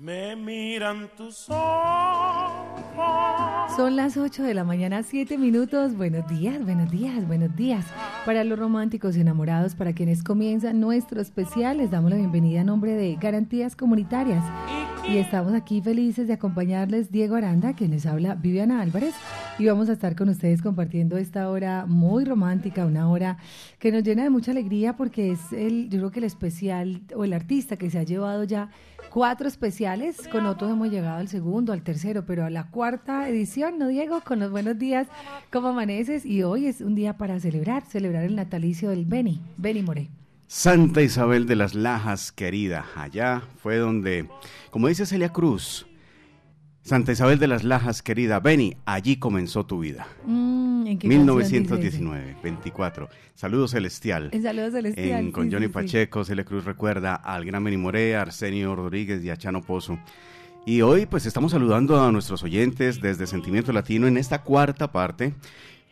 Me miran tus ojos. Son las 8 de la mañana, 7 minutos. Buenos días, buenos días, buenos días. Para los románticos enamorados, para quienes comienzan nuestro especial, les damos la bienvenida a nombre de Garantías Comunitarias. Y estamos aquí felices de acompañarles Diego Aranda, quien les habla Viviana Álvarez. Y vamos a estar con ustedes compartiendo esta hora muy romántica, una hora que nos llena de mucha alegría porque es el, yo creo que el especial o el artista que se ha llevado ya cuatro especiales. Con otros hemos llegado al segundo, al tercero, pero a la cuarta edición, ¿no, Diego? Con los buenos días, ¿cómo amaneces? Y hoy es un día para celebrar, celebrar el natalicio del Beni, Beni More. Santa Isabel de las Lajas, querida, allá fue donde, como dice Celia Cruz, Santa Isabel de las Lajas, querida, Beni, allí comenzó tu vida. Mm, ¿en qué 1919, 24. Saludos celestial. En Saludos Celestial. En- con sí, Johnny sí. Pacheco, Celia Cruz recuerda al gran Beni Moré, a Arsenio Rodríguez y a Chano Pozo. Y hoy pues estamos saludando a nuestros oyentes desde Sentimiento Latino en esta cuarta parte,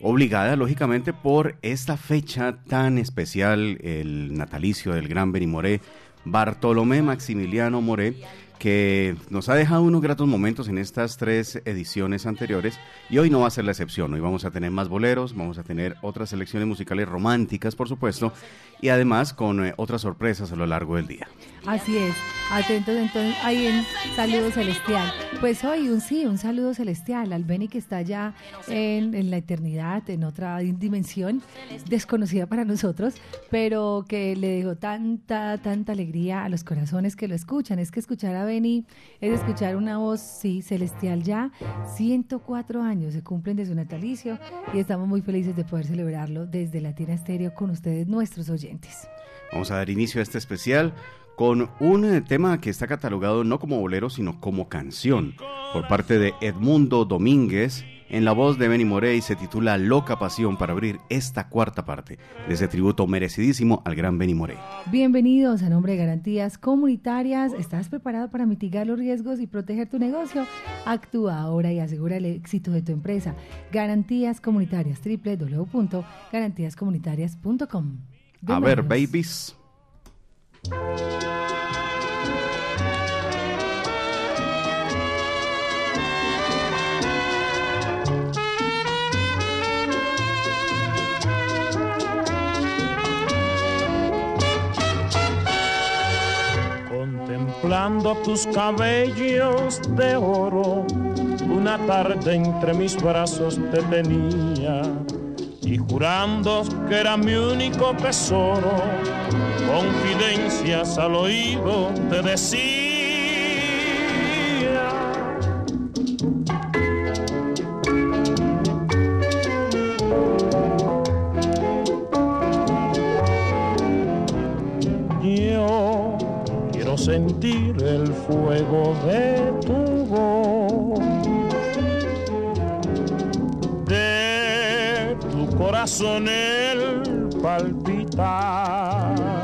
obligada lógicamente por esta fecha tan especial, el natalicio del gran Beni Moré, Bartolomé Maximiliano Moré, que nos ha dejado unos gratos momentos en estas tres ediciones anteriores y hoy no va a ser la excepción. Hoy vamos a tener más boleros, vamos a tener otras selecciones musicales románticas, por supuesto, y además con eh, otras sorpresas a lo largo del día. Así es. Atentos entonces ahí en Saludo Celestial. Pues hoy un sí, un saludo celestial al Beni que está ya en, en la eternidad, en otra dimensión desconocida para nosotros, pero que le dejó tanta, tanta alegría a los corazones que lo escuchan. Es que escuchar a Beni es escuchar una voz, sí, celestial ya. 104 años se cumplen de su natalicio y estamos muy felices de poder celebrarlo desde Latina Estéreo con ustedes, nuestros oyentes. Vamos a dar inicio a este especial con un eh, tema que está catalogado no como bolero, sino como canción, por parte de Edmundo Domínguez, en la voz de Benny Morey, se titula Loca Pasión para abrir esta cuarta parte de ese tributo merecidísimo al gran Benny Morey. Bienvenidos a nombre de Garantías Comunitarias. ¿Estás preparado para mitigar los riesgos y proteger tu negocio? Actúa ahora y asegura el éxito de tu empresa. Garantías Comunitarias, www.garantíascomunitarias.com. A ver, babies. Contemplando tus cabellos de oro, una tarde entre mis brazos te tenía y jurando que era mi único tesoro, confidencias al oído te decía. Sentir el fuego de tu voz, de tu corazón el palpitar.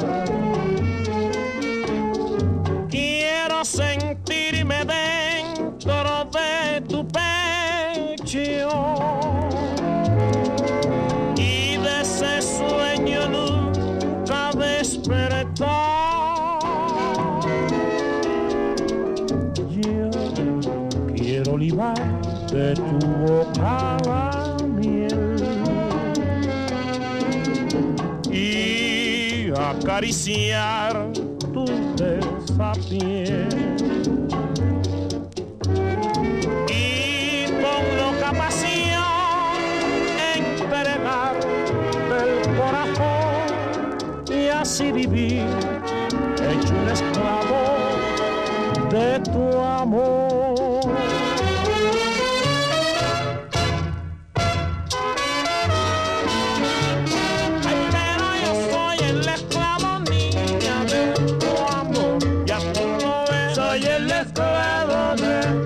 Acariciar tu tesa piel. Y con loca pasión entregar del corazón y así vivir, hecho un esclavo de tu amor. Esclavo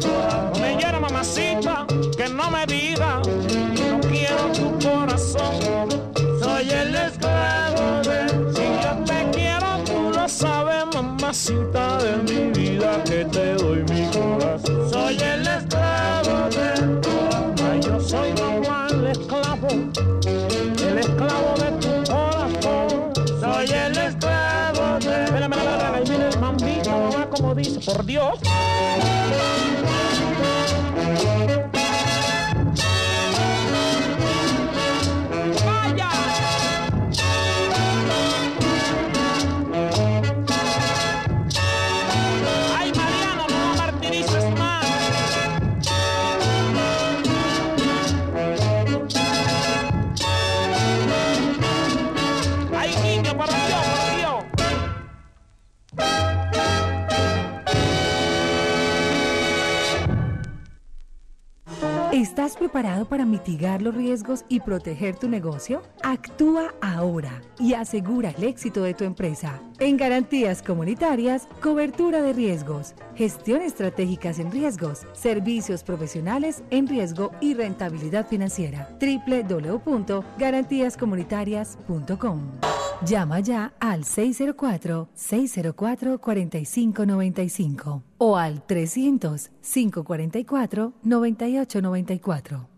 preparado para mitigar los riesgos y proteger tu negocio? Actúa ahora y asegura el éxito de tu empresa. En Garantías Comunitarias, cobertura de riesgos, gestión estratégicas en riesgos, servicios profesionales en riesgo y rentabilidad financiera. www.garantíascomunitarias.com. Llama ya al 604-604-4595 o al 300 544 9894.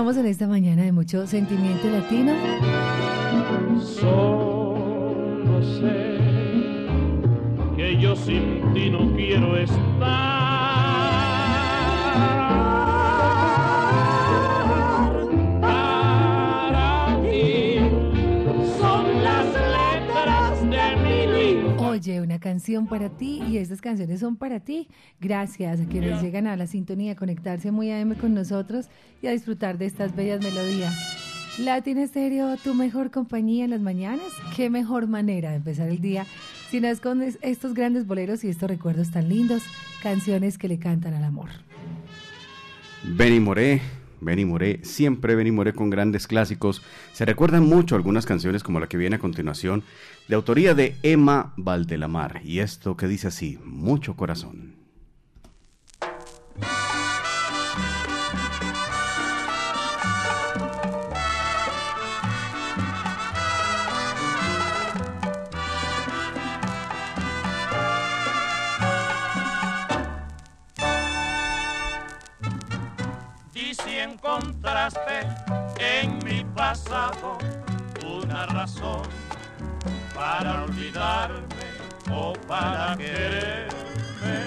Continuamos en esta mañana de mucho sentimiento latino. Para ti y estas canciones son para ti. Gracias a quienes llegan a la sintonía, a conectarse muy AM con nosotros y a disfrutar de estas bellas melodías. Latin Estéreo, tu mejor compañía en las mañanas. Qué mejor manera de empezar el día si no es con es- estos grandes boleros y estos recuerdos tan lindos, canciones que le cantan al amor. Benny Moré, Benny Moré, siempre Benny Moré con grandes clásicos. Se recuerdan mucho algunas canciones como la que viene a continuación, de autoría de Emma Valdelamar. Y esto que dice así, mucho corazón. Razón para olvidarme o para quererme,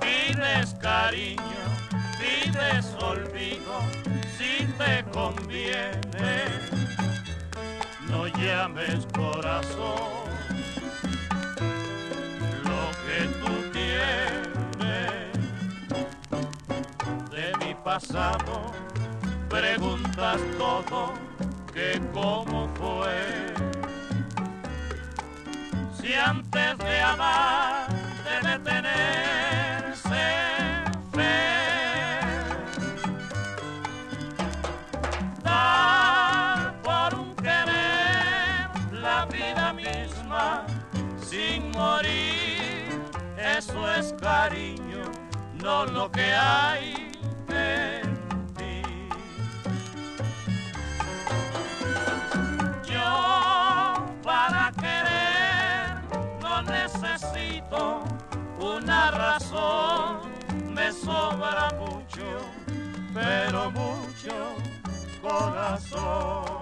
pides cariño, pides olvido, si te conviene, no llames corazón lo que tú tienes. De mi pasado, preguntas todo que cómo fue. Si antes de amar debe tenerse fe, dar por un querer la vida misma sin morir, eso es cariño, no lo que hay me sobra mucho, pero mucho corazón.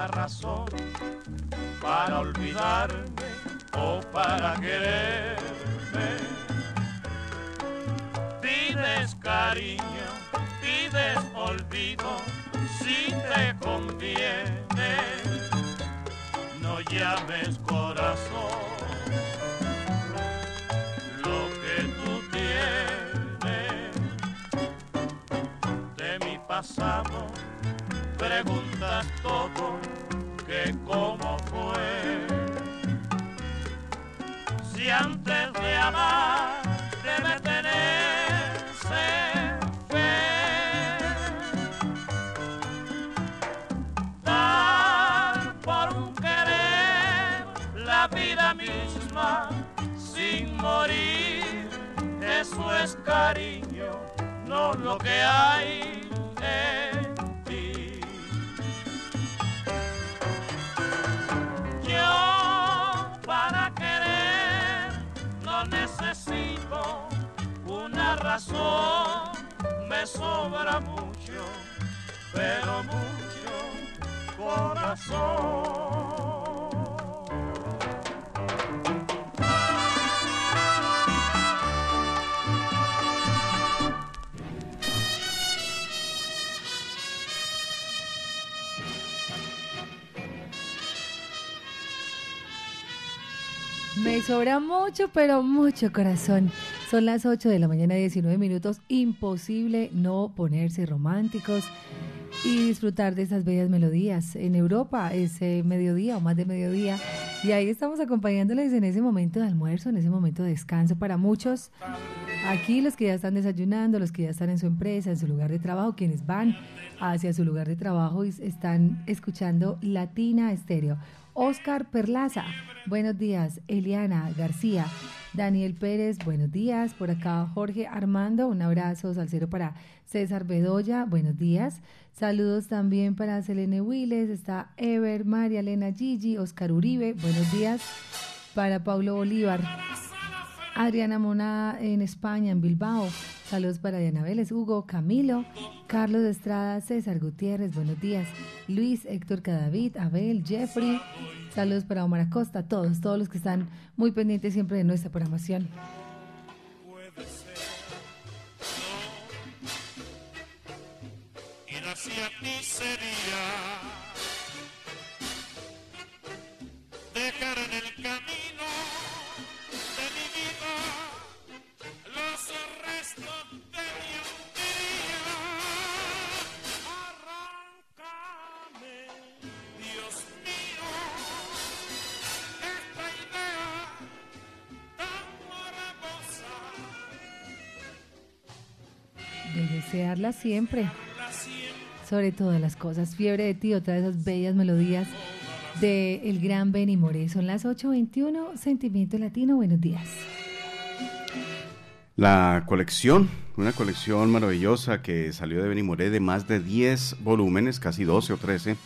Una razón para olvidarme o para quererme. Pides cariño, pides olvido, si te conviene, no llames corazón lo que tú tienes de mi pasado, preguntas todo que cómo fue. Si antes de amar debe tenerse fe, dar por un querer la vida misma sin morir, eso es cariño, no lo que hay en razón, me sobra mucho, pero mucho corazón. Me sobra mucho, pero mucho corazón. Son las 8 de la mañana, 19 minutos. Imposible no ponerse románticos y disfrutar de esas bellas melodías. En Europa es eh, mediodía o más de mediodía. Y ahí estamos acompañándoles en ese momento de almuerzo, en ese momento de descanso para muchos. Aquí los que ya están desayunando, los que ya están en su empresa, en su lugar de trabajo, quienes van hacia su lugar de trabajo y están escuchando Latina Estéreo. Oscar Perlaza, buenos días. Eliana García, Daniel Pérez, buenos días. Por acá Jorge Armando, un abrazo salcero para César Bedoya, buenos días. Saludos también para Selene Wiles, está Ever, María Elena Gigi, Oscar Uribe, buenos días. Para Paulo Bolívar, Adriana Mona en España, en Bilbao. Saludos para Diana Vélez, Hugo, Camilo, Carlos Estrada, César Gutiérrez, buenos días. Luis, Héctor Cadavid, Abel, Jeffrey. Saludos para Omar Acosta, todos, todos los que están muy pendientes siempre de nuestra programación. dejar en el camino De desearla siempre, sobre todas las cosas. Fiebre de ti, otra de esas bellas melodías de el gran Benny Moré. Son las 8.21, Sentimiento Latino, buenos días. La colección, una colección maravillosa que salió de Benny Moré de más de 10 volúmenes, casi 12 o 13,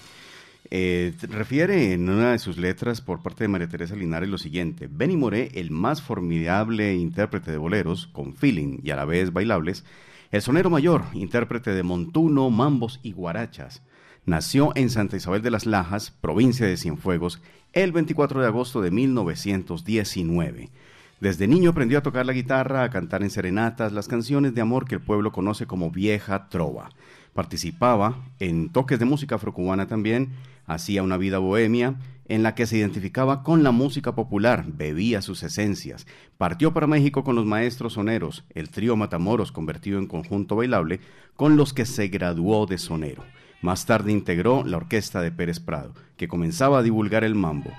eh, refiere en una de sus letras por parte de María Teresa Linares lo siguiente: Benny Moré, el más formidable intérprete de boleros, con feeling y a la vez bailables, el sonero mayor, intérprete de montuno, mambos y guarachas. Nació en Santa Isabel de las Lajas, provincia de Cienfuegos, el 24 de agosto de 1919. Desde niño aprendió a tocar la guitarra, a cantar en serenatas las canciones de amor que el pueblo conoce como vieja trova. Participaba en toques de música afrocubana también, hacía una vida bohemia en la que se identificaba con la música popular, bebía sus esencias. Partió para México con los maestros soneros, el trío Matamoros convertido en conjunto bailable, con los que se graduó de sonero. Más tarde integró la orquesta de Pérez Prado, que comenzaba a divulgar el mambo.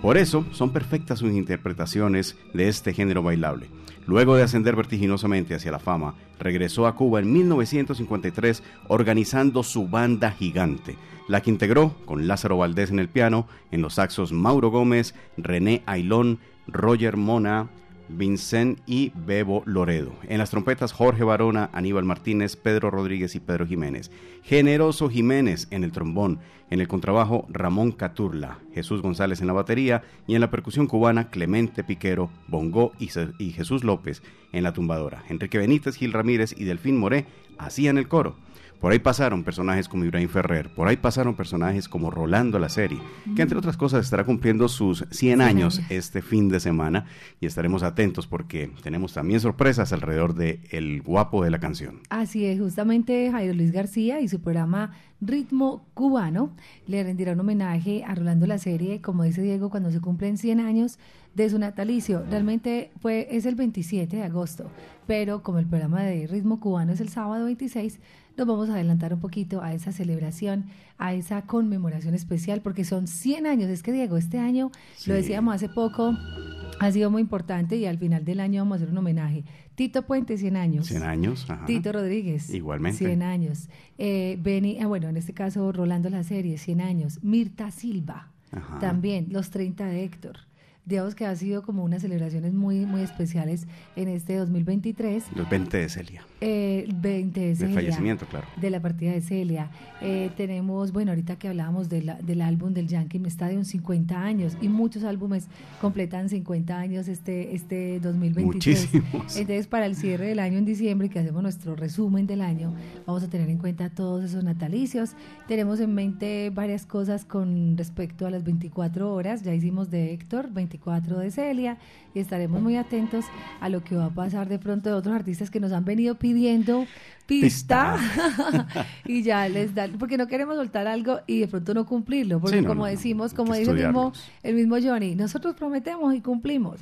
Por eso son perfectas sus interpretaciones de este género bailable. Luego de ascender vertiginosamente hacia la fama, regresó a Cuba en 1953 organizando su banda gigante, la que integró con Lázaro Valdés en el piano, en los saxos Mauro Gómez, René Ailón, Roger Mona, Vincent y Bebo Loredo. En las trompetas Jorge Barona, Aníbal Martínez, Pedro Rodríguez y Pedro Jiménez. Generoso Jiménez en el trombón. En el contrabajo Ramón Caturla, Jesús González en la batería y en la percusión cubana Clemente Piquero, Bongo y, y Jesús López en la tumbadora. Enrique Benítez, Gil Ramírez y Delfín Moré hacían el coro. Por ahí pasaron personajes como Ibrahim Ferrer, por ahí pasaron personajes como Rolando la serie, que entre otras cosas estará cumpliendo sus 100 años este fin de semana y estaremos atentos porque tenemos también sorpresas alrededor de El Guapo de la Canción. Así es, justamente Jairo Luis García y su programa Ritmo Cubano le rendirá un homenaje a Rolando la serie, como dice Diego, cuando se cumplen 100 años de su natalicio. Realmente fue, es el 27 de agosto, pero como el programa de Ritmo Cubano es el sábado 26, nos vamos a adelantar un poquito a esa celebración, a esa conmemoración especial, porque son 100 años. Es que Diego, este año, lo decíamos hace poco, ha sido muy importante y al final del año vamos a hacer un homenaje. Tito Puente, 100 años. 100 años. Ajá. Tito Rodríguez. Igualmente. 100 años. Eh, Benny, ah, bueno, en este caso Rolando la serie, 100 años. Mirta Silva. Ajá. También, los 30 de Héctor digamos que ha sido como unas celebraciones muy, muy especiales en este 2023. Los 20 de Celia. Eh, 20 de Celia. De fallecimiento, claro. De la partida de Celia. Eh, tenemos, bueno, ahorita que hablábamos de la, del álbum del Yankee Stadium, 50 años, y muchos álbumes completan 50 años este, este 2023. Muchísimos. Entonces, para el cierre del año en diciembre, que hacemos nuestro resumen del año, vamos a tener en cuenta todos esos natalicios. Tenemos en mente varias cosas con respecto a las 24 horas. Ya hicimos de Héctor, 24 de Celia, y estaremos muy atentos a lo que va a pasar de pronto de otros artistas que nos han venido pidiendo pista, y ya les dan, porque no queremos soltar algo y de pronto no cumplirlo, porque Sí, no, como no, decimos, como dice el mismo, el mismo Johnny, nosotros prometemos y cumplimos.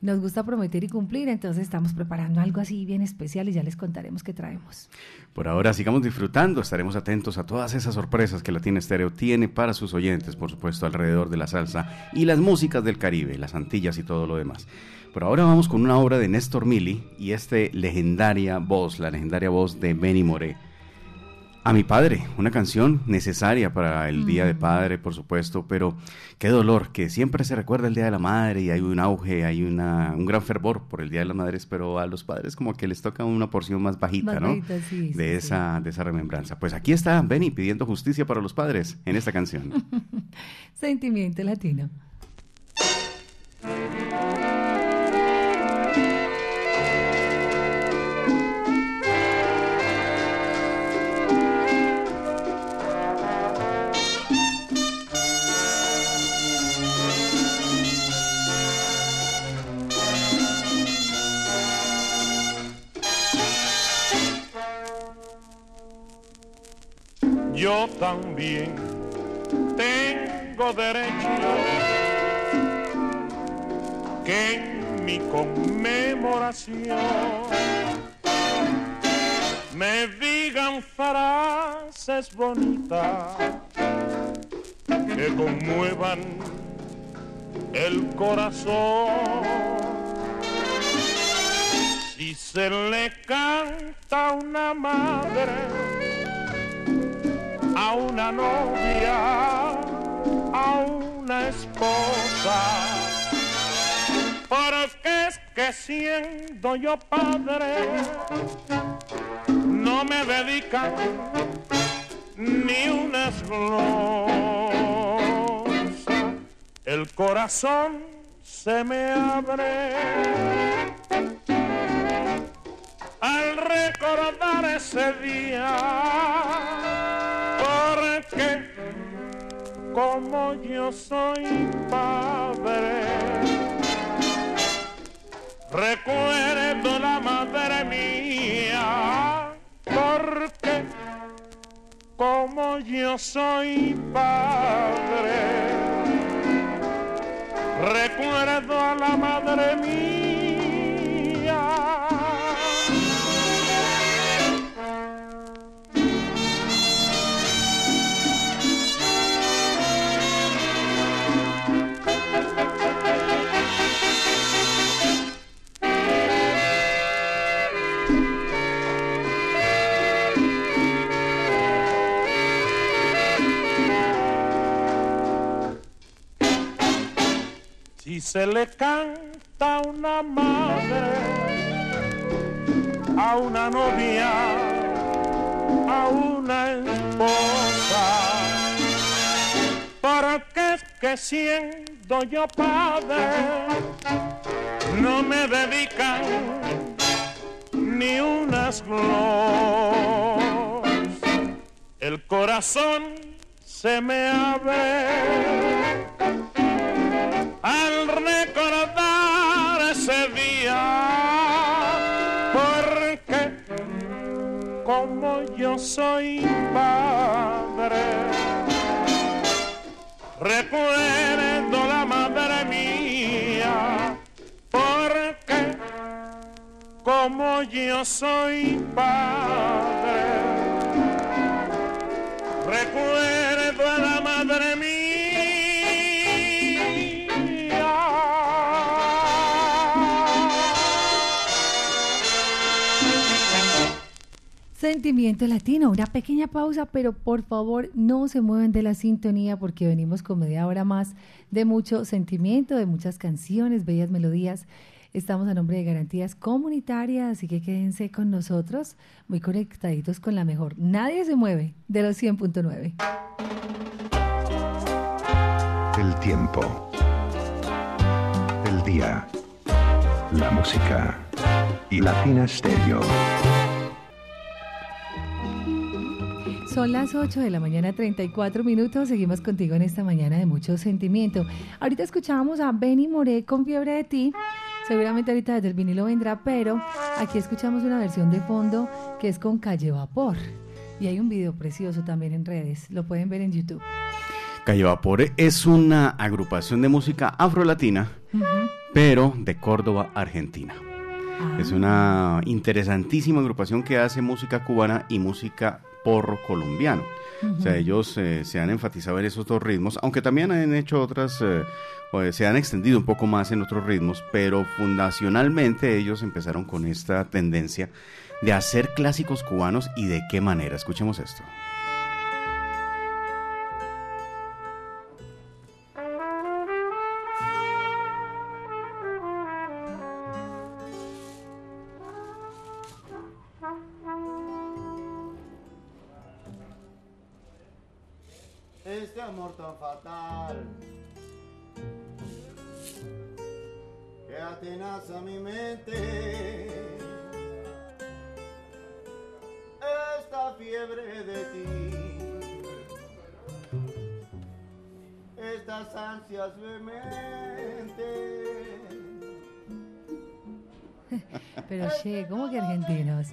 Nos gusta prometer y cumplir, entonces estamos preparando algo así bien especial y ya les contaremos qué traemos. Por ahora sigamos disfrutando, estaremos atentos a todas esas sorpresas que Latina Estéreo tiene para sus oyentes, por supuesto, alrededor de la salsa y las músicas del Caribe, las Antillas y todo lo demás. Por ahora vamos con una obra de Néstor Mili y este legendaria voz, la legendaria voz de Benny Moré. A mi padre, una canción necesaria para el Día de Padre, por supuesto, pero qué dolor que siempre se recuerda el Día de la Madre y hay un auge, hay una, un gran fervor por el Día de las Madres, pero a los padres como que les toca una porción más bajita, ¿no? bajita, sí, sí, de, sí. esa, de esa remembranza. Pues aquí está Benny pidiendo justicia para los padres en esta canción. Sentimiento latino. Yo también tengo derecho que en mi conmemoración me digan frases bonitas que conmuevan el corazón. Si se le canta a una madre, a una novia, a una esposa. Porque es que siendo yo padre, no me dedican ni una glosa. El corazón se me abre al recordar ese día, como yo soy padre, recuerdo la madre mía, porque como yo soy padre, recuerdo a la madre mía. Si se le canta una madre, a una novia, a una esposa, porque es que siendo yo padre, no me dedican ni unas glorias. El corazón se me abre al recordar ese día, porque como yo soy padre, recuerdo la madre mía, porque como yo soy padre, Sentimiento Latino, una pequeña pausa, pero por favor no se mueven de la sintonía porque venimos con media hora más de mucho sentimiento, de muchas canciones, bellas melodías. Estamos a nombre de Garantías Comunitarias, así que quédense con nosotros, muy conectaditos con la mejor. Nadie se mueve de los 100.9. El tiempo. El día. La música. Y Latina Stereo. Son las 8 de la mañana, 34 minutos. Seguimos contigo en esta mañana de mucho sentimiento. Ahorita escuchábamos a Benny Moré con Fiebre de Ti. Seguramente ahorita desde el vinilo vendrá, pero aquí escuchamos una versión de fondo que es con Calle Vapor. Y hay un video precioso también en redes. Lo pueden ver en YouTube. Calle Vapor es una agrupación de música afrolatina, pero de Córdoba, Argentina. Ah. Es una interesantísima agrupación que hace música cubana y música porro colombiano. O sea, ellos eh, se han enfatizado en esos dos ritmos, aunque también han hecho otras, eh, eh, se han extendido un poco más en otros ritmos, pero fundacionalmente ellos empezaron con esta tendencia de hacer clásicos cubanos y de qué manera. Escuchemos esto. Amor tan fatal que atenaza mi mente. Esta fiebre de ti, estas ansias vehementes. Pero che, ¿cómo que argentinos?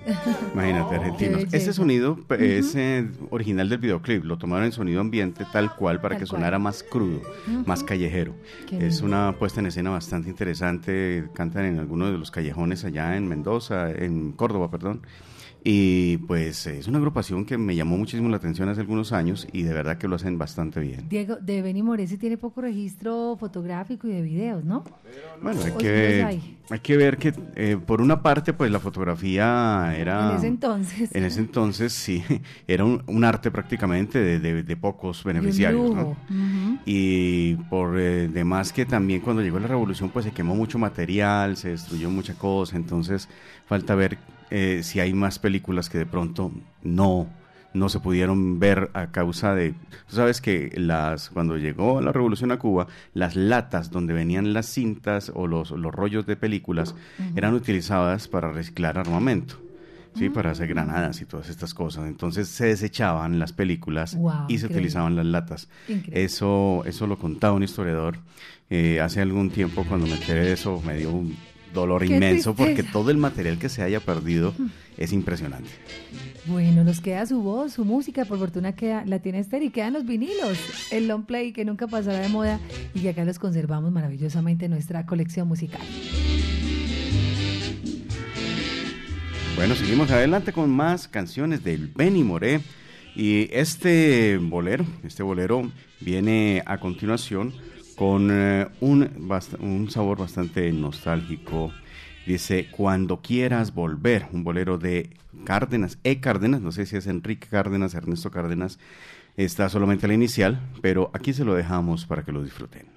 Imagínate, argentinos. Ese sonido p- es eh, original del videoclip. Lo tomaron en sonido ambiente tal cual para Tal que cual. sonara más crudo, más callejero. Qué Es lindo. una puesta en escena bastante interesante. Cantan en algunos de los callejones allá en Mendoza, en Córdoba, perdón. Y pues es una agrupación que me llamó muchísimo la atención hace algunos años y de verdad que lo hacen bastante bien. Diego, de Benny Moré sí tiene poco registro fotográfico y de videos, ¿no? Bueno, hay ¿O que, ver, hay? que ver que eh, por una parte pues la fotografía era... En ese entonces. En ese entonces sí, era un, un arte prácticamente de, de- de pocos beneficiarios. Y ¿no? Y por eh, demás que también cuando llegó la revolución pues se quemó mucho material, se destruyó mucha cosa, entonces falta ver eh, si hay más películas que de pronto no no se pudieron ver a causa de tú sabes que las cuando llegó la revolución a Cuba las latas donde venían las cintas o los, los rollos de películas eran utilizadas para reciclar armamento sí para hacer granadas y todas estas cosas. Entonces se desechaban las películas Wow, y se increíble. utilizaban las latas. Increíble. eso, eso lo contaba un historiador eh, hace algún tiempo cuando me enteré de eso me dio un- dolor Qué inmenso porque todo el material que se haya perdido es impresionante. Bueno, nos queda su voz, su música, por fortuna queda, la tiene Esther y quedan los vinilos, el long play que nunca pasará de moda y que acá los conservamos maravillosamente en nuestra colección musical. Bueno, seguimos adelante con más canciones del Benny Moré. Y este bolero, este bolero viene a continuación con eh, un, un sabor bastante nostálgico. Dice, cuando quieras volver, un bolero de Cárdenas, E. Cárdenas, no sé si es Enrique Cárdenas, Ernesto Cárdenas, está solamente la inicial, pero aquí se lo dejamos para que lo disfruten.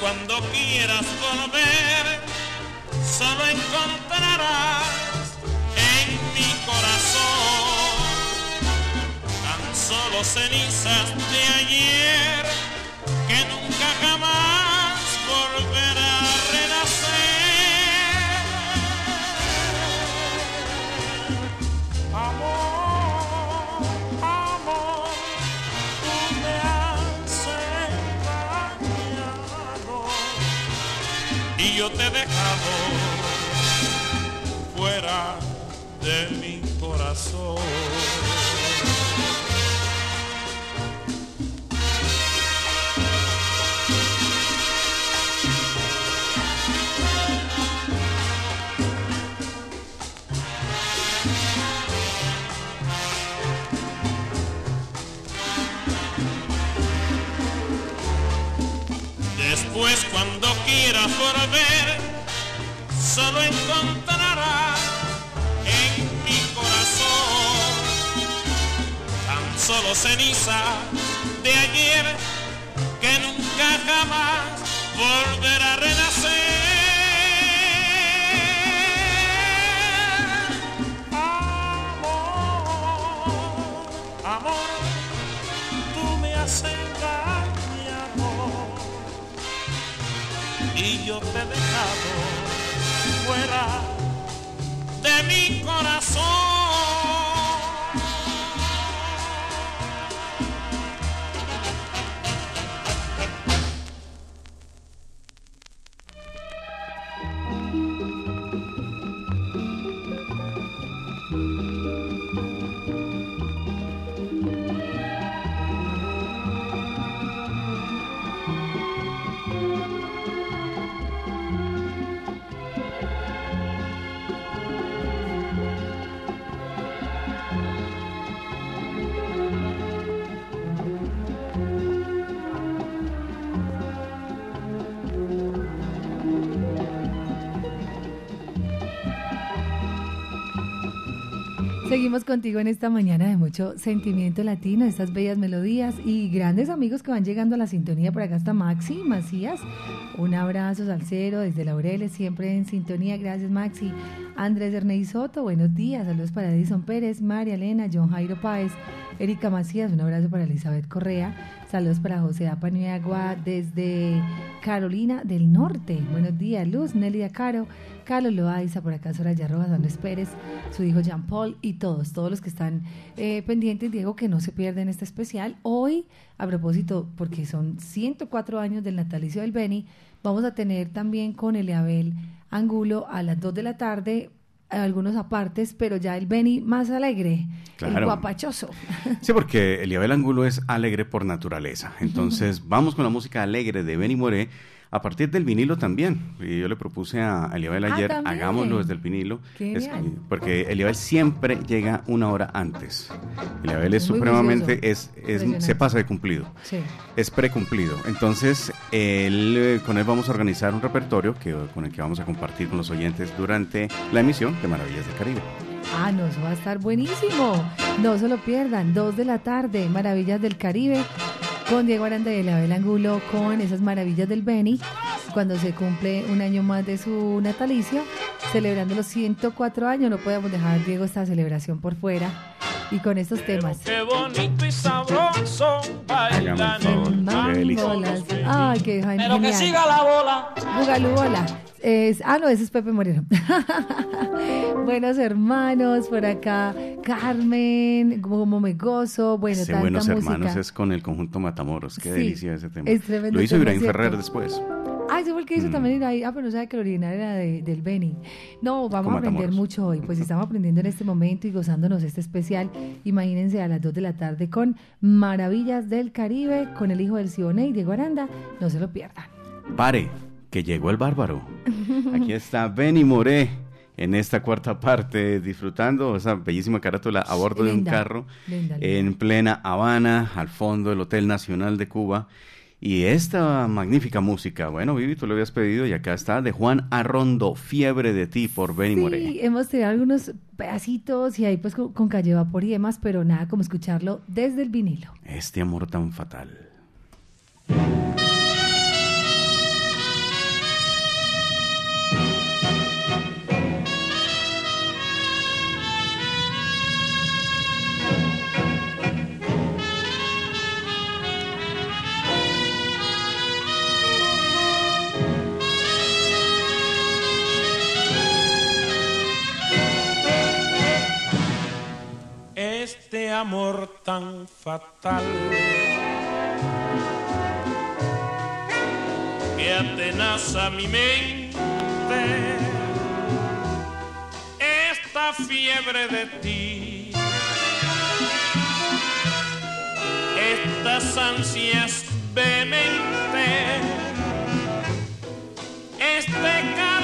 Cuando quieras volver, solo encontrarás en mi corazón tan solo cenizas de ayer volver, solo encontrarás en mi corazón tan solo ceniza de ayer que nunca jamás volverá a renacer. Dejado fuera de mi corazón. Seguimos contigo en esta mañana de mucho sentimiento latino, estas bellas melodías y grandes amigos que van llegando a la sintonía. Por acá está Maxi Macías. Un abrazo salsero desde Laureles, siempre en sintonía. Gracias, Maxi. Andrés Ernei Soto, buenos días. Saludos para Edison Pérez, María Elena, John Jairo Páez, Erika Macías. Un abrazo para Elizabeth Correa. Saludos para José Apaniagua desde Carolina del Norte. Buenos días, Luz, Nelia Caro, Carlos Loaiza, por acá Soraya Rojas, Andrés Pérez, su hijo Jean Paul y todos, todos los que están eh, pendientes, Diego, que no se pierden este especial. Hoy, a propósito, porque son 104 años del natalicio del Beni, vamos a tener también con Eliabel Angulo a las 2 de la tarde algunos apartes, pero ya el Beni más alegre, el Claro. guapachoso. Sí, porque Eliabel Angulo es alegre por naturaleza. Entonces, vamos con la música alegre de Benny Moré. A partir del vinilo también. Y yo le propuse a Eliabel Ah, ayer, hagámoslo desde el vinilo. Qué Es- porque Eliabel siempre llega una hora antes. Eliabel es supremamente, es, se pasa de cumplido. Sí. Es precumplido. Entonces, él, eh, con él vamos a organizar un repertorio que, con el que vamos a compartir con los oyentes durante la emisión de Maravillas del Caribe. Ah, no, eso va a estar buenísimo. No se lo pierdan. Dos de la tarde, Maravillas del Caribe, con Diego Aranda y Eliabel Angulo, con esas maravillas del Beni, cuando se cumple un año más de su natalicio, celebrando los 104 años. No podemos dejar, Diego, esta celebración por fuera. Y con estos temas. Qué bonito y sabroso bailan Hagamos el. Ay, qué genial. Pero que siga la bola. Bugalú, hola. Es, ah, no, ese es Pepe Moreno. Buenos hermanos, por acá Carmen, como me gozo, bueno, Ese tanta Buenos música. Hermanos es con el conjunto Matamoros. Qué Sí, delicia ese tema. es tremendo Lo hizo Ibrahim. Ferrer después. Ah, ese fue el que hizo Mm. también Iraí. Ah, pero no sabe que el original era de- del Beni. No, vamos a aprender Matamoros. mucho hoy. Pues estamos aprendiendo en este momento y gozándonos este especial. Imagínense a las 2 de la tarde con Maravillas del Caribe, con el hijo del Siboney, Diego Aranda. No se lo pierdan. Pare, que llegó el bárbaro. Aquí está Benny Moré en esta cuarta parte, disfrutando esa bellísima carátula a bordo de un carro linda, linda. en plena Habana, al fondo del Hotel Nacional de Cuba. Y esta magnífica música, bueno, Vivi, tú lo habías pedido y acá está, de Juan Arrondo, Fiebre de ti, por Benny Sí, Moré. hemos tenido algunos pedacitos y ahí pues con, con calle vapor y demás, pero nada como escucharlo desde el vinilo. Este amor tan fatal. Este amor tan fatal. Que atenaza mi mente esta fiebre de ti. Estas ansias vehementes este calor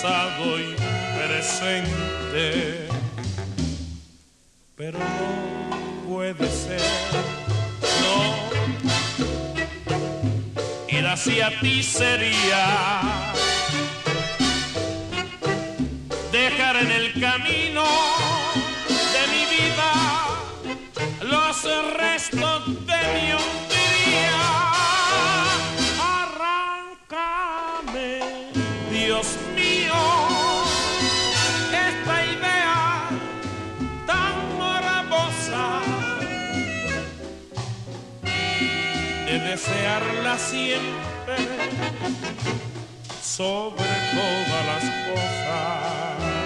pasado y presente. Pero no puede ser, no. Ir hacia ti sería dejar en el camino de mi vida los restos desearla siempre sobre todas las cosas.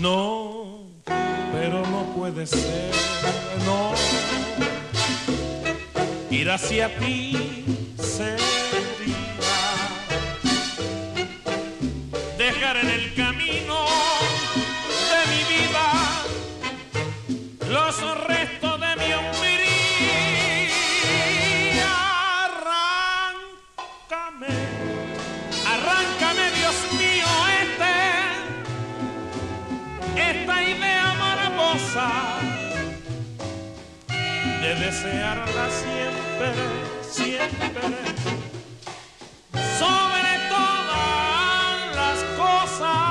No, pero no puede ser, no. Ir hacia ti sería desearla siempre, siempre, sobre todas las cosas.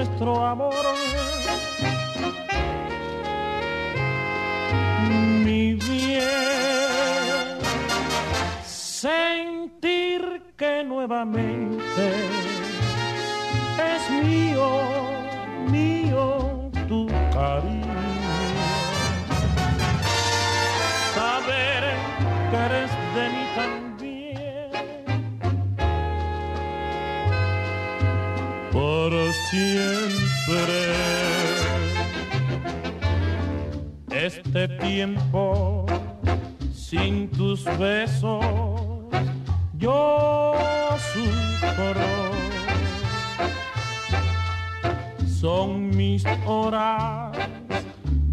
Nuestro amor. Mi bien, sentir que nuevamente es mío, mío tu cariño. Saber que eres de mí también. Siempre. Este tiempo sin tus besos yo sufro. Son mis horas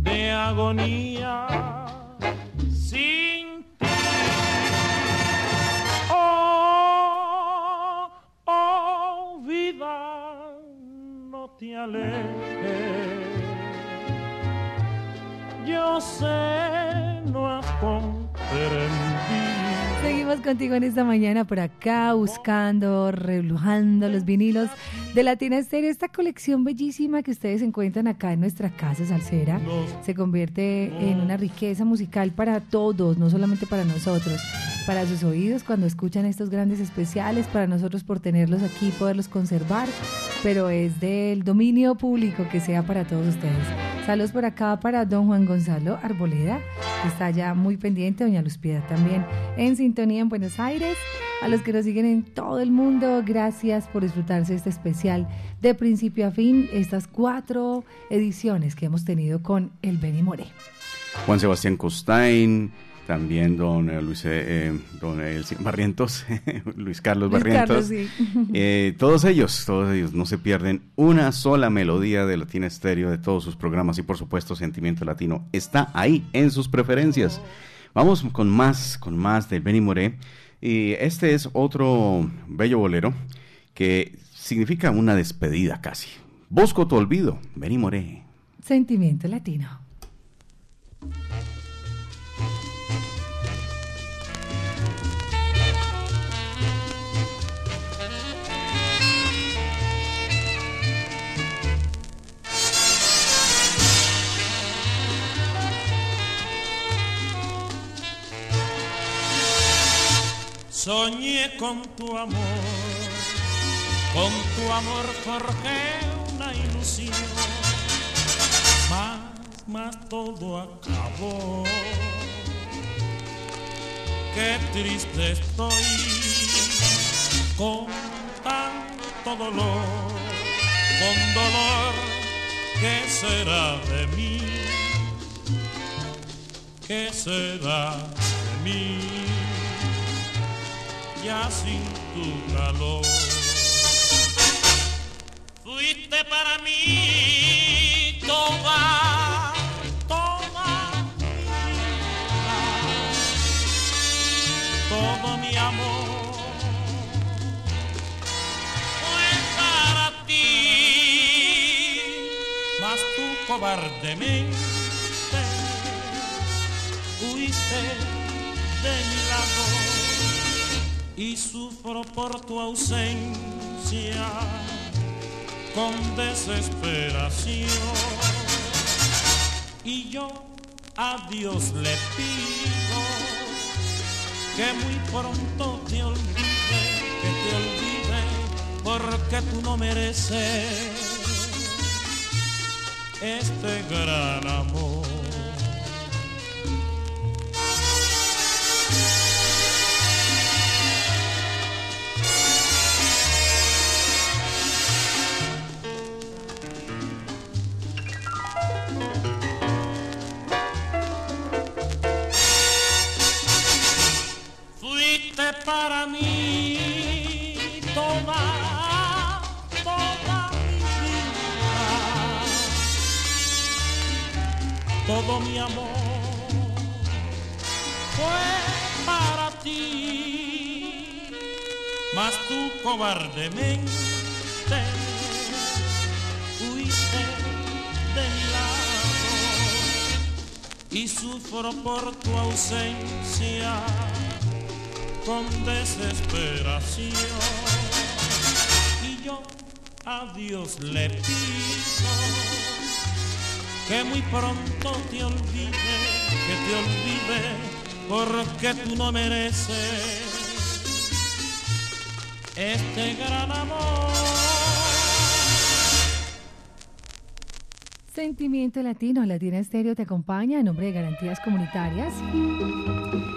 de agonía Yo sé, no has comprendido. Seguimos contigo en esta mañana por acá buscando, reblujando los vinilos de Latina Estéreo. Esta colección bellísima que ustedes encuentran acá en nuestra casa salsera se convierte en una riqueza musical para todos, no solamente para nosotros, para sus oídos cuando escuchan estos grandes especiales, para nosotros por tenerlos aquí, poderlos conservar, pero es del dominio público que sea para todos ustedes. Saludos por acá para don Juan Gonzalo Arboleda, que está ya muy pendiente, doña Luz también en sintonía en Buenos Aires. A los que nos siguen en todo el mundo, gracias por disfrutarse este especial de principio a fin, estas cuatro ediciones que hemos tenido con el Beni Moré. Juan Sebastián Costain, también don eh, Luis, eh, don El Barrientos, Luis Carlos Luis Barrientos. Carlos, sí. Eh, todos ellos, todos ellos no se pierden una sola melodía de Latina Estéreo de todos sus programas y por supuesto Sentimiento Latino está ahí en sus preferencias. Vamos con más, con más de Benny Moré. Y este es otro bello bolero que significa una despedida casi. Bosco tu olvido, Benny Moré. Sentimiento latino. Soñé con tu amor, con tu amor forjé una ilusión, más, más todo acabó. Qué triste estoy con tanto dolor, con dolor, ¿qué será de mí? ¿Qué será de mí? Ya sin tu calor. Fuiste para mí toda, toda mi vida, todo mi amor. Fue para ti, mas tú cobardemente huiste de mi lado y sufro por tu ausencia con desesperación. Y yo a Dios le pido que muy pronto te olvide, que te olvide, porque tú no mereces este gran amor. Todo mi amor fue para ti, mas tú cobardemente huiste de mi lado y sufro por tu ausencia con desesperación. Y yo a Dios le pido que muy pronto te olvide, que te olvide, porque tú no mereces este gran amor. Sentimiento Latino, Latina Estéreo te acompaña en nombre de Garantías Comunitarias.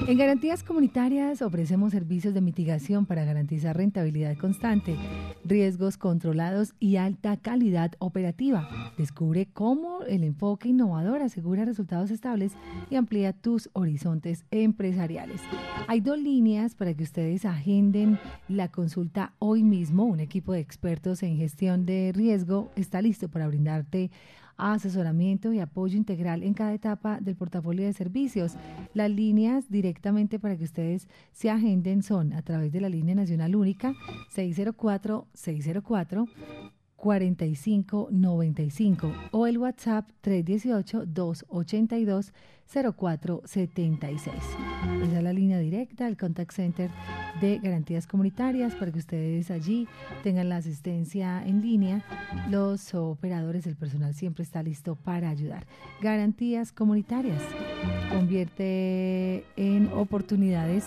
En Garantías Comunitarias ofrecemos servicios de mitigación para garantizar rentabilidad constante, riesgos controlados y alta calidad operativa. Descubre cómo el enfoque innovador asegura resultados estables y amplía tus horizontes empresariales. Hay dos líneas para que ustedes agenden la consulta hoy mismo. Un equipo de expertos en gestión de riesgo está listo para brindarte asesoramiento y apoyo integral en cada etapa del portafolio de servicios. Las líneas directamente para que ustedes se agenden son a través de la línea nacional única 604 604 4595 o el WhatsApp 318-282-0476. Esa es la línea directa, el contact center de garantías comunitarias para que ustedes allí tengan la asistencia en línea. Los operadores, el personal siempre está listo para ayudar. Garantías comunitarias convierte en oportunidades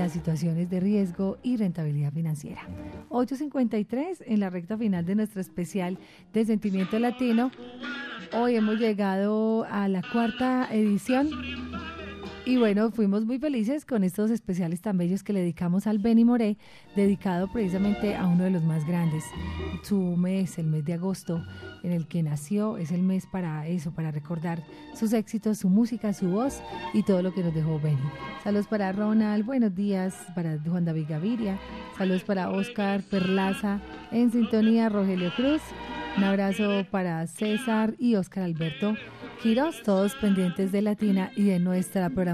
las situaciones de riesgo y rentabilidad financiera. 8.53 en la recta final de nuestro especial de Sentimiento Latino. Hoy hemos llegado a la cuarta edición y bueno, fuimos muy felices con estos especiales tan bellos que le dedicamos al Benny Moré, dedicado precisamente a uno de los más grandes. Su mes, el mes de agosto, en el que nació, es el mes para eso, para recordar sus éxitos, su música, su voz y todo lo que nos dejó Benny. Saludos para Ronald, buenos días para Juan David Gaviria, saludos para Oscar Perlaza, en sintonía Rogelio Cruz, un abrazo para César y Oscar Alberto Quiros, todos pendientes de Latina y de nuestra programación.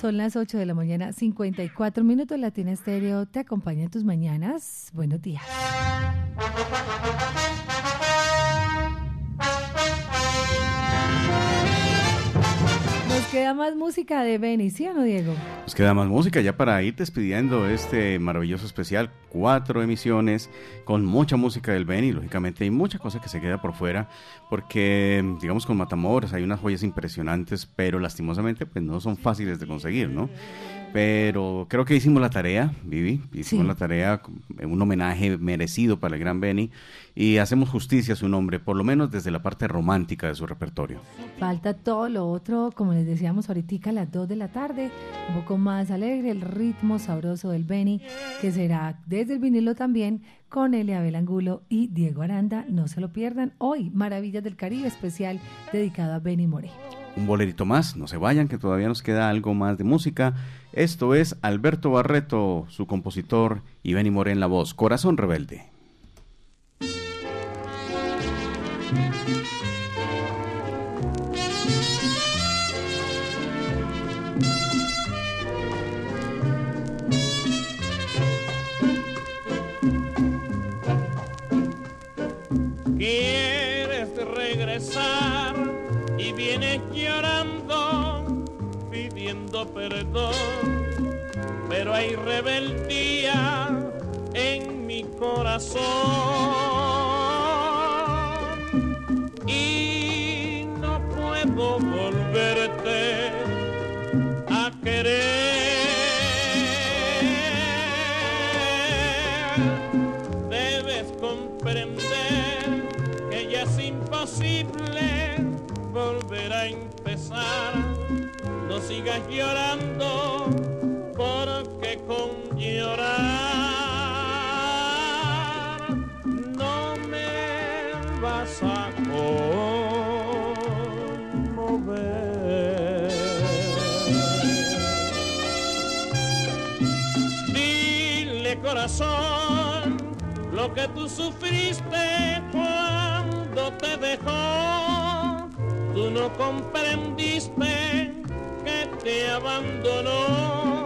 Son las 8 de la mañana, 54 minutos. Latina Estéreo te acompaña en tus mañanas. Buenos días. Nos queda más música de Benny, ¿sí o no, Diego? Nos queda más música ya para ir despidiendo este maravilloso especial. Cuatro emisiones con mucha música del Benny, lógicamente hay mucha cosa que se queda por fuera, porque digamos con Matamoros hay unas joyas impresionantes, pero lastimosamente pues no son fáciles de conseguir, ¿no? Pero creo que hicimos la tarea, Vivi, hicimos Sí. la tarea, un homenaje merecido para el gran Benny y hacemos justicia a su nombre, por lo menos desde la parte romántica de su repertorio. Falta todo lo otro, como les decíamos ahorita a las 2 de la tarde, un poco más alegre, el ritmo sabroso del Benny, que será desde el vinilo también con Eliabel Angulo y Diego Aranda. No se lo pierdan hoy, Maravillas del Caribe especial dedicado a Benny Moré. Un bolerito más, no se vayan, que todavía nos queda algo más de música. Esto es Alberto Barreto, su compositor, y Benny Moré en la voz, Corazón Rebelde. Y vienes llorando, pidiendo perdón, pero hay rebeldía en mi corazón y no puedo volverte a querer. Volver a empezar. No sigas llorando porque con llorar no me vas a conmover. Dile corazón lo que tú sufriste cuando te dejó. No comprendiste que te abandonó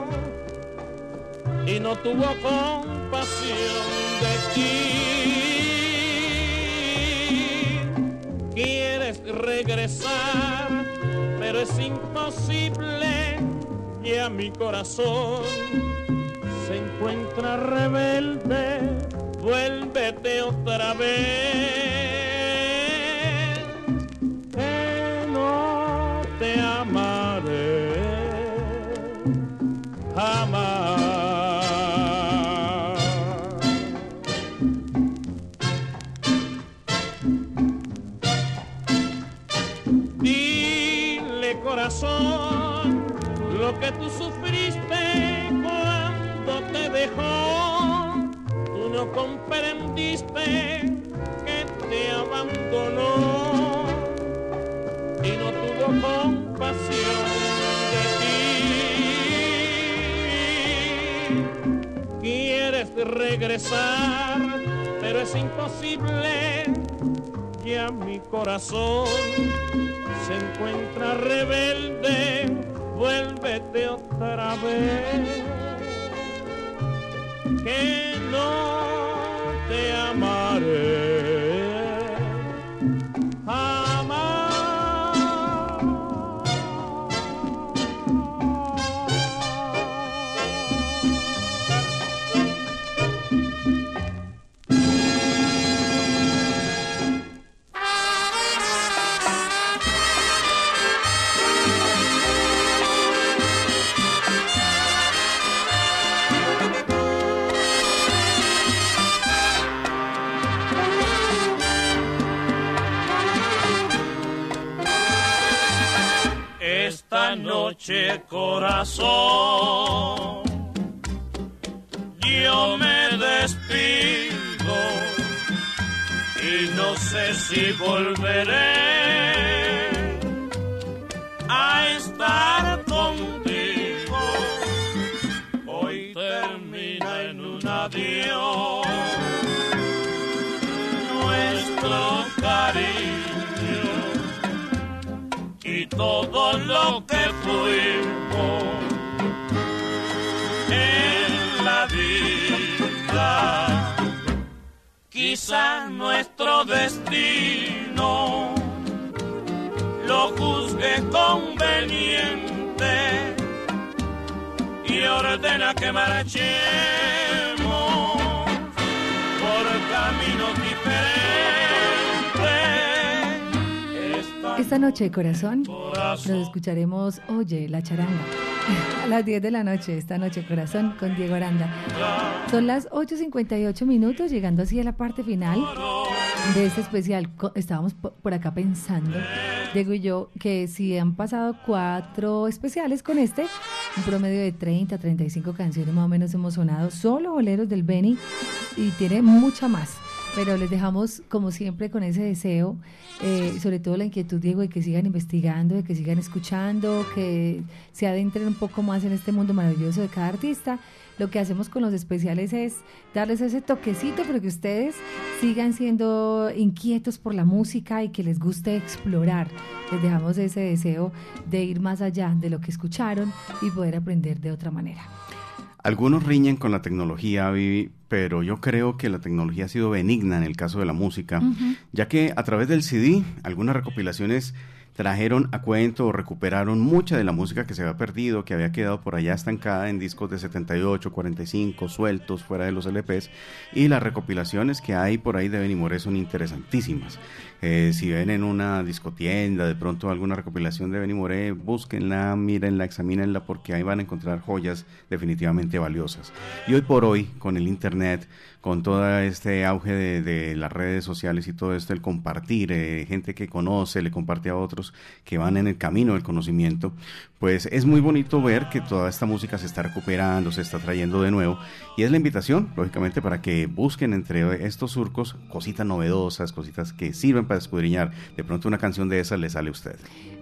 y no tuvo compasión de ti. Quieres regresar pero es imposible, ya mi corazón se encuentra rebelde, vuélvete otra vez. Comprendiste que te abandonó y no tuvo compasión de ti. Quieres regresar, pero es imposible. Ya mi corazón se encuentra rebelde, vuélvete otra vez. Que no te amaré que marchemos por caminos diferentes. Esta noche, corazón, nos escucharemos Oye, la charanga. A las 10 de la noche, esta noche, corazón, con Diego Aranda. Son las 8.58 minutos, llegando así a la parte final de este especial. Estábamos po- por acá pensando, Diego y yo, que si han pasado cuatro especiales con este, un promedio de 30, 35 canciones más o menos hemos sonado, solo boleros del Beni, y tiene mucha más. Pero les dejamos, como siempre, con ese deseo, eh, sobre todo la inquietud, Diego, de que sigan investigando, de que sigan escuchando, que se adentren un poco más en este mundo maravilloso de cada artista. Lo que hacemos con los especiales es darles ese toquecito, pero que ustedes sigan siendo inquietos por la música y que les guste explorar. Les dejamos ese deseo de ir más allá de lo que escucharon y poder aprender de otra manera. Algunos riñen con la tecnología, Vivi, pero yo creo que la tecnología ha sido benigna en el caso de la música, ya que a través del CD, algunas recopilaciones trajeron a cuento o recuperaron mucha de la música que se había perdido, que había quedado por allá estancada en discos de 78, 45, sueltos fuera de los LPs, y las recopilaciones que hay por ahí de Benny Moré son interesantísimas. Eh, si ven en una discotienda de pronto alguna recopilación de Benny Moré, búsquenla, mírenla, examínenla, porque ahí van a encontrar joyas definitivamente valiosas. Y hoy por hoy, con el Internet, con todo este auge de, las redes sociales y todo esto, el compartir, eh, gente que conoce, le comparte a otros que van en el camino del conocimiento, pues es muy bonito ver que toda esta música se está recuperando, se está trayendo de nuevo. Y es la invitación, lógicamente, para que busquen entre estos surcos cositas novedosas, cositas que sirven para escudriñar. De pronto una canción de esas le sale a usted.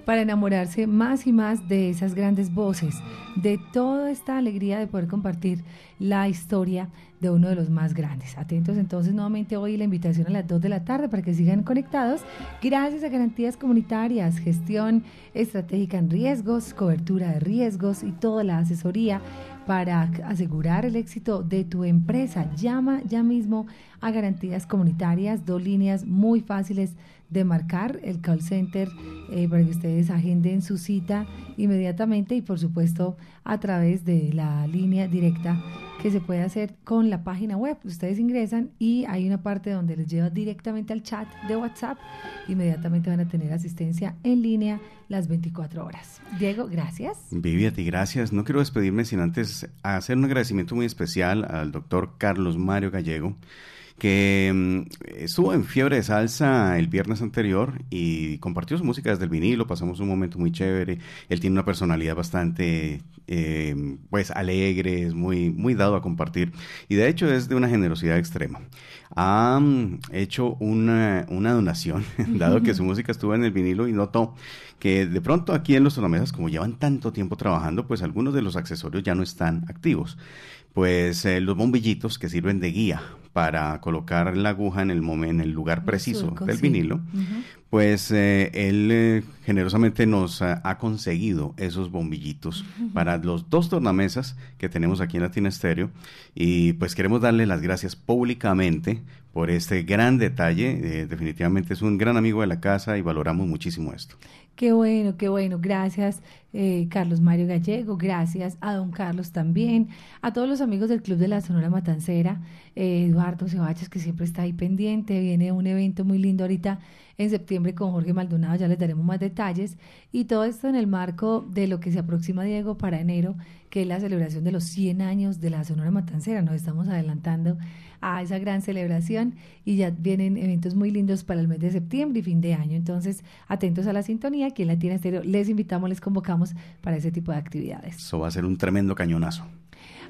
para enamorarse más y más de esas grandes voces, de toda esta alegría de poder compartir la historia de uno de los más grandes. Atentos entonces nuevamente hoy la invitación a las 2 de la tarde para que sigan conectados. Gracias a Garantías Comunitarias, gestión estratégica en riesgos, cobertura de riesgos y toda la asesoría para asegurar el éxito de tu empresa. Llama ya mismo a Garantías Comunitarias, dos líneas muy fáciles de marcar, el call center, eh, para que ustedes agenden su cita inmediatamente y por supuesto a través de la línea directa que se puede hacer con la página web. Ustedes ingresan y hay una parte donde les lleva directamente al chat de WhatsApp. Inmediatamente van a tener asistencia en línea las 24 horas. Diego, gracias. Vivi, a ti gracias. No quiero despedirme sin antes hacer un agradecimiento muy especial al doctor Carlos Mario Gallego que mm, estuvo en fiebre de salsa el viernes anterior y compartió su música desde el vinilo, pasamos un momento muy chévere, él tiene una personalidad bastante eh, pues alegre, es muy, muy dado a compartir y de hecho es de una generosidad extrema. Ha hecho una, una donación, dado que su música estuvo en el vinilo y notó que de pronto aquí en los tornamesas, como llevan tanto tiempo trabajando, pues algunos de los accesorios ya no están activos. Pues eh, los bombillitos que sirven de guía para colocar la aguja en el, en el lugar preciso del vinilo, pues eh, él eh, generosamente nos ha conseguido esos bombillitos para los dos tornamesas que tenemos aquí en Latina Estéreo y pues queremos darle las gracias públicamente por este gran detalle. definitivamente es un gran amigo de la casa y valoramos muchísimo esto. Qué bueno, qué bueno. Gracias, eh, Carlos Mario Gallego. Gracias a don Carlos también. A todos los amigos del Club de la Sonora Matancera. Eh, Eduardo Ceballos, que siempre está ahí pendiente. Viene un evento muy lindo ahorita en septiembre con Jorge Maldonado. Ya les daremos más detalles. Y todo esto en el marco de lo que se aproxima, Diego, para enero, que es la celebración de los 100 años de la Sonora Matancera. Nos estamos adelantando a esa gran celebración y ya vienen eventos muy lindos para el mes de septiembre y fin de año. Entonces, atentos a la sintonía, aquí en Latina Estéreo les invitamos, les convocamos para ese tipo de actividades. Eso va a ser un tremendo cañonazo.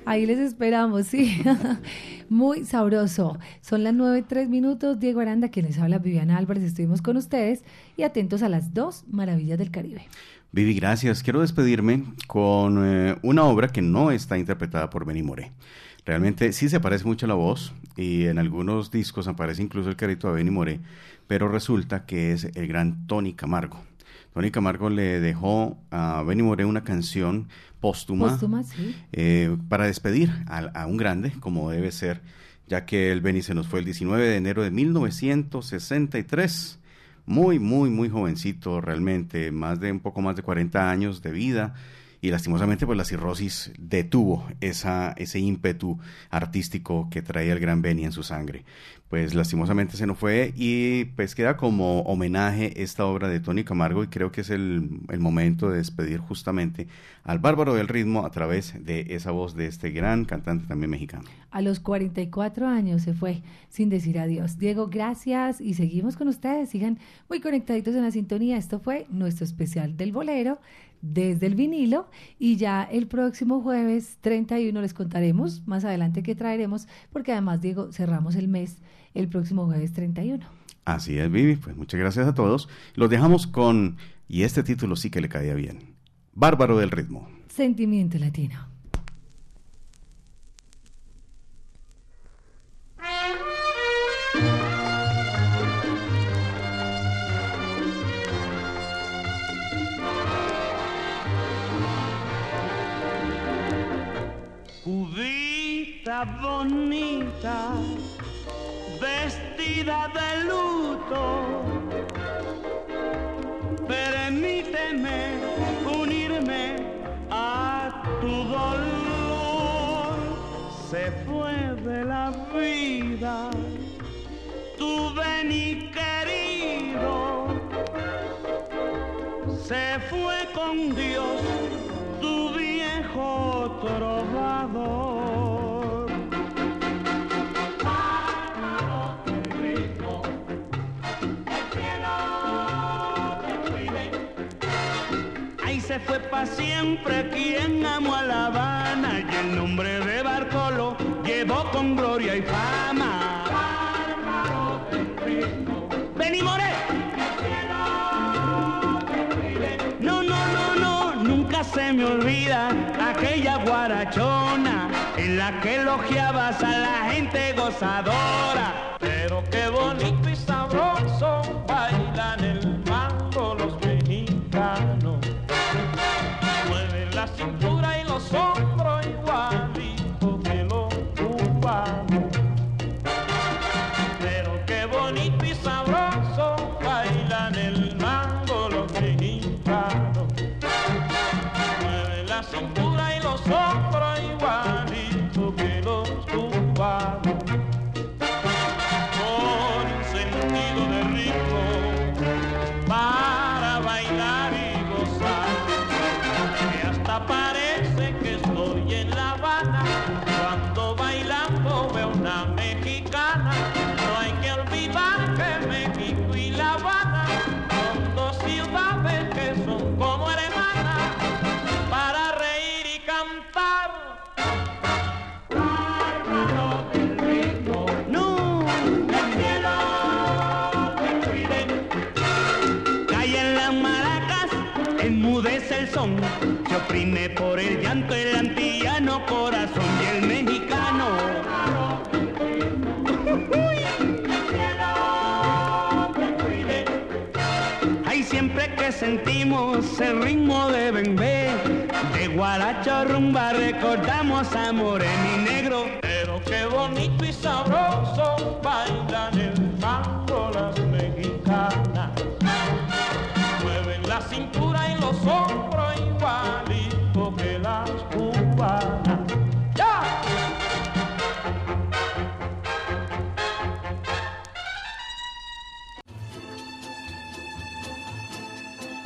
Ahí les esperamos, sí. Muy sabroso. Son las nueve, tres minutos. Diego Aranda, quien les habla, Viviana Álvarez, estuvimos con ustedes y atentos a las dos maravillas del Caribe. Vivi, gracias. Quiero despedirme con eh, una obra que no está interpretada por Benny Moré. Realmente sí se parece mucho a la voz y en algunos discos aparece incluso el carrito de Benny Moré, pero resulta que es el gran Tony Camargo. Tony Camargo le dejó a Benny Moré una canción póstuma, eh, para despedir a, un grande, como debe ser, ya que el Benny se nos fue el 19 de enero de 1963. Muy, muy, muy jovencito realmente, más de un poco más de 40 años de vida y lastimosamente pues la cirrosis detuvo esa, ese ímpetu artístico que traía el gran Benny en su sangre. Pues lastimosamente se nos fue y pues queda como homenaje esta obra de Tony Camargo y creo que es el, el momento de despedir justamente al bárbaro del ritmo a través de esa voz de este gran cantante también mexicano. A los 44 años se fue sin decir adiós. Diego, gracias y seguimos con ustedes. Sigan muy conectaditos en la sintonía. Esto fue nuestro especial del bolero desde el vinilo y ya el próximo jueves 31 les contaremos más adelante qué traeremos porque además Diego cerramos el mes el próximo jueves 31. Así es, Vivi, pues muchas gracias a todos. Los dejamos con, y este título sí que le caía bien, Bárbaro del ritmo. Sentimiento latino. Siempre quien amó a La Habana y el nombre de Bartolo llevó con gloria y fama. Vení More. No, no, no, no, nunca se me olvida aquella guarachona en la que elogiabas a la gente gozadora. Oprime por el llanto el antillano corazón y el mexicano. Ay, siempre que sentimos el ritmo de bembé, de guaracho rumba recordamos a Moreno y Negro. Pero qué bonito y sabroso bailan el mambo las mexicanas. Mueven la cintura y los hombros